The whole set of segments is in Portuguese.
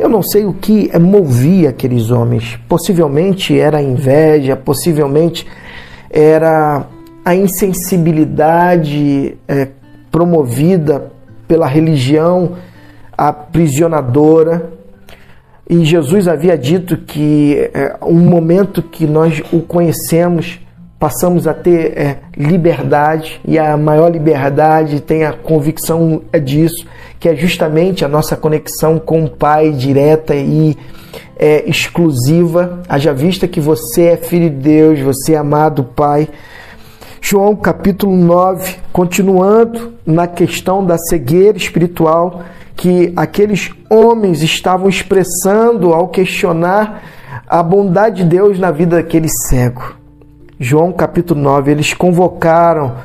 Eu não sei o que movia aqueles homens. Possivelmente era a inveja, possivelmente era a insensibilidade é, promovida pela religião aprisionadora. E Jesus havia dito que é, um momento que nós o conhecemos, passamos a ter é, liberdade, e a maior liberdade tem a convicção é disso, que é justamente a nossa conexão com o Pai direta e é, exclusiva, haja vista que você é filho de Deus, você é amado Pai. João capítulo 9, continuando na questão da cegueira espiritual que aqueles homens estavam expressando ao questionar a bondade de Deus na vida daquele cego. João capítulo 9, eles convocaram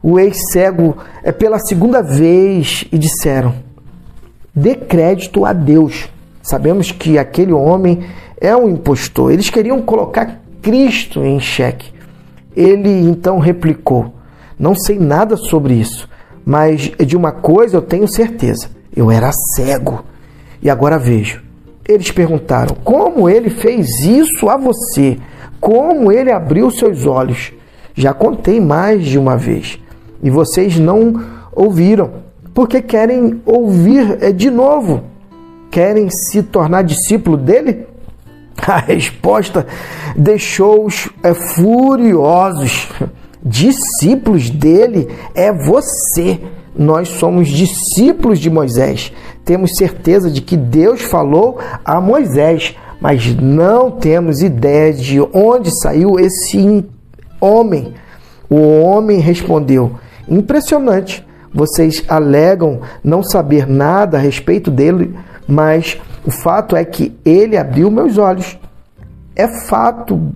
o ex-cego é pela segunda vez e disseram: dê crédito a Deus. Sabemos que aquele homem é um impostor. Eles queriam colocar Cristo em xeque. Ele então replicou: Não sei nada sobre isso, mas de uma coisa eu tenho certeza: eu era cego e agora vejo. Eles perguntaram: Como ele fez isso a você? Como ele abriu seus olhos? Já contei mais de uma vez e vocês não ouviram, porque querem ouvir é, de novo. Querem se tornar discípulo dele? A resposta deixou-os é, furiosos. Discípulos dele é você. Nós somos discípulos de Moisés. Temos certeza de que Deus falou a Moisés, mas não temos ideia de onde saiu esse homem. O homem respondeu: Impressionante. Vocês alegam não saber nada a respeito dele, mas o fato é que ele abriu meus olhos. É fato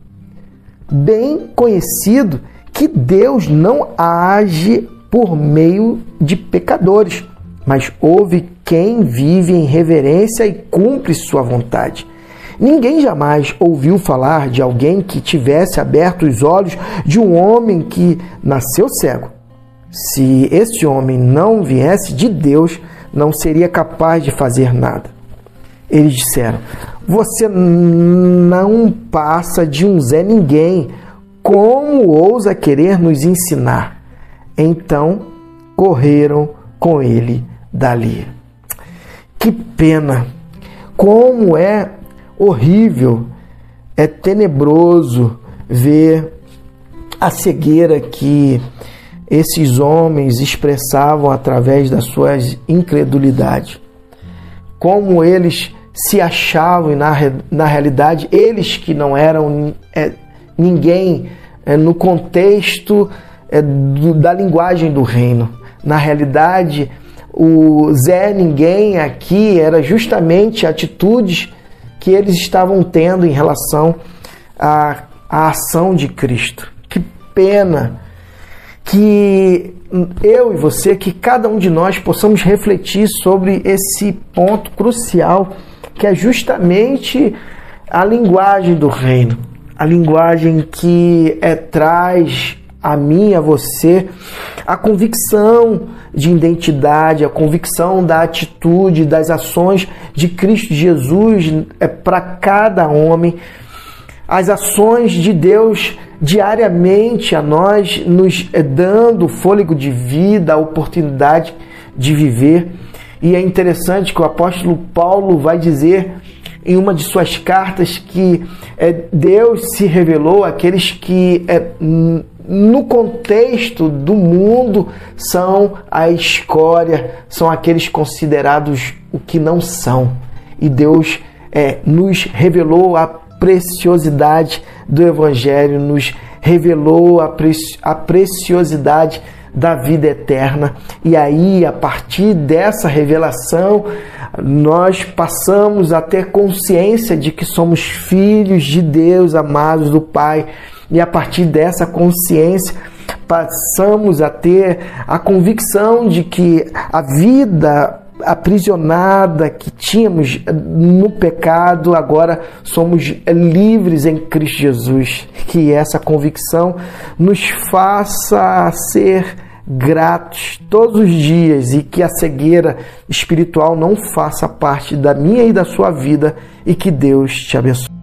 bem conhecido que Deus não age por meio de pecadores, mas houve quem vive em reverência e cumpre sua vontade. Ninguém jamais ouviu falar de alguém que tivesse aberto os olhos de um homem que nasceu cego. Se esse homem não viesse de Deus, não seria capaz de fazer nada. Eles disseram: Você não passa de um Zé Ninguém. Como ousa querer nos ensinar? Então correram com ele dali. Que pena! Como é horrível, é tenebroso ver a cegueira que esses homens expressavam através das suas incredulidades. Como eles se achavam e, na, na realidade, eles que não eram é, ninguém é, no contexto é, do, da linguagem do reino. Na realidade, o Zé Ninguém aqui era justamente atitudes que eles estavam tendo em relação à, à ação de Cristo. Que pena que eu e você, que cada um de nós possamos refletir sobre esse ponto crucial que é justamente a linguagem do reino, a linguagem que é, traz a mim, a você, a convicção de identidade, a convicção da atitude, das ações de Cristo Jesus é para cada homem, as ações de Deus diariamente a nós, nos é, dando fôlego de vida, a oportunidade de viver. E é interessante que o apóstolo Paulo vai dizer em uma de suas cartas que é, Deus se revelou àqueles que, é, no contexto do mundo, são a escória, são aqueles considerados o que não são. E Deus é, nos revelou a preciosidade do Evangelho, nos revelou a, a preciosidade da vida eterna. E aí, a partir dessa revelação, nós passamos a ter consciência de que somos filhos de Deus, amados do Pai. E a partir dessa consciência, passamos a ter a convicção de que a vida aprisionada que tínhamos no pecado, agora somos livres em Cristo Jesus. Que essa convicção nos faça ser gratos todos os dias e que a cegueira espiritual não faça parte da minha e da sua vida e que Deus te abençoe.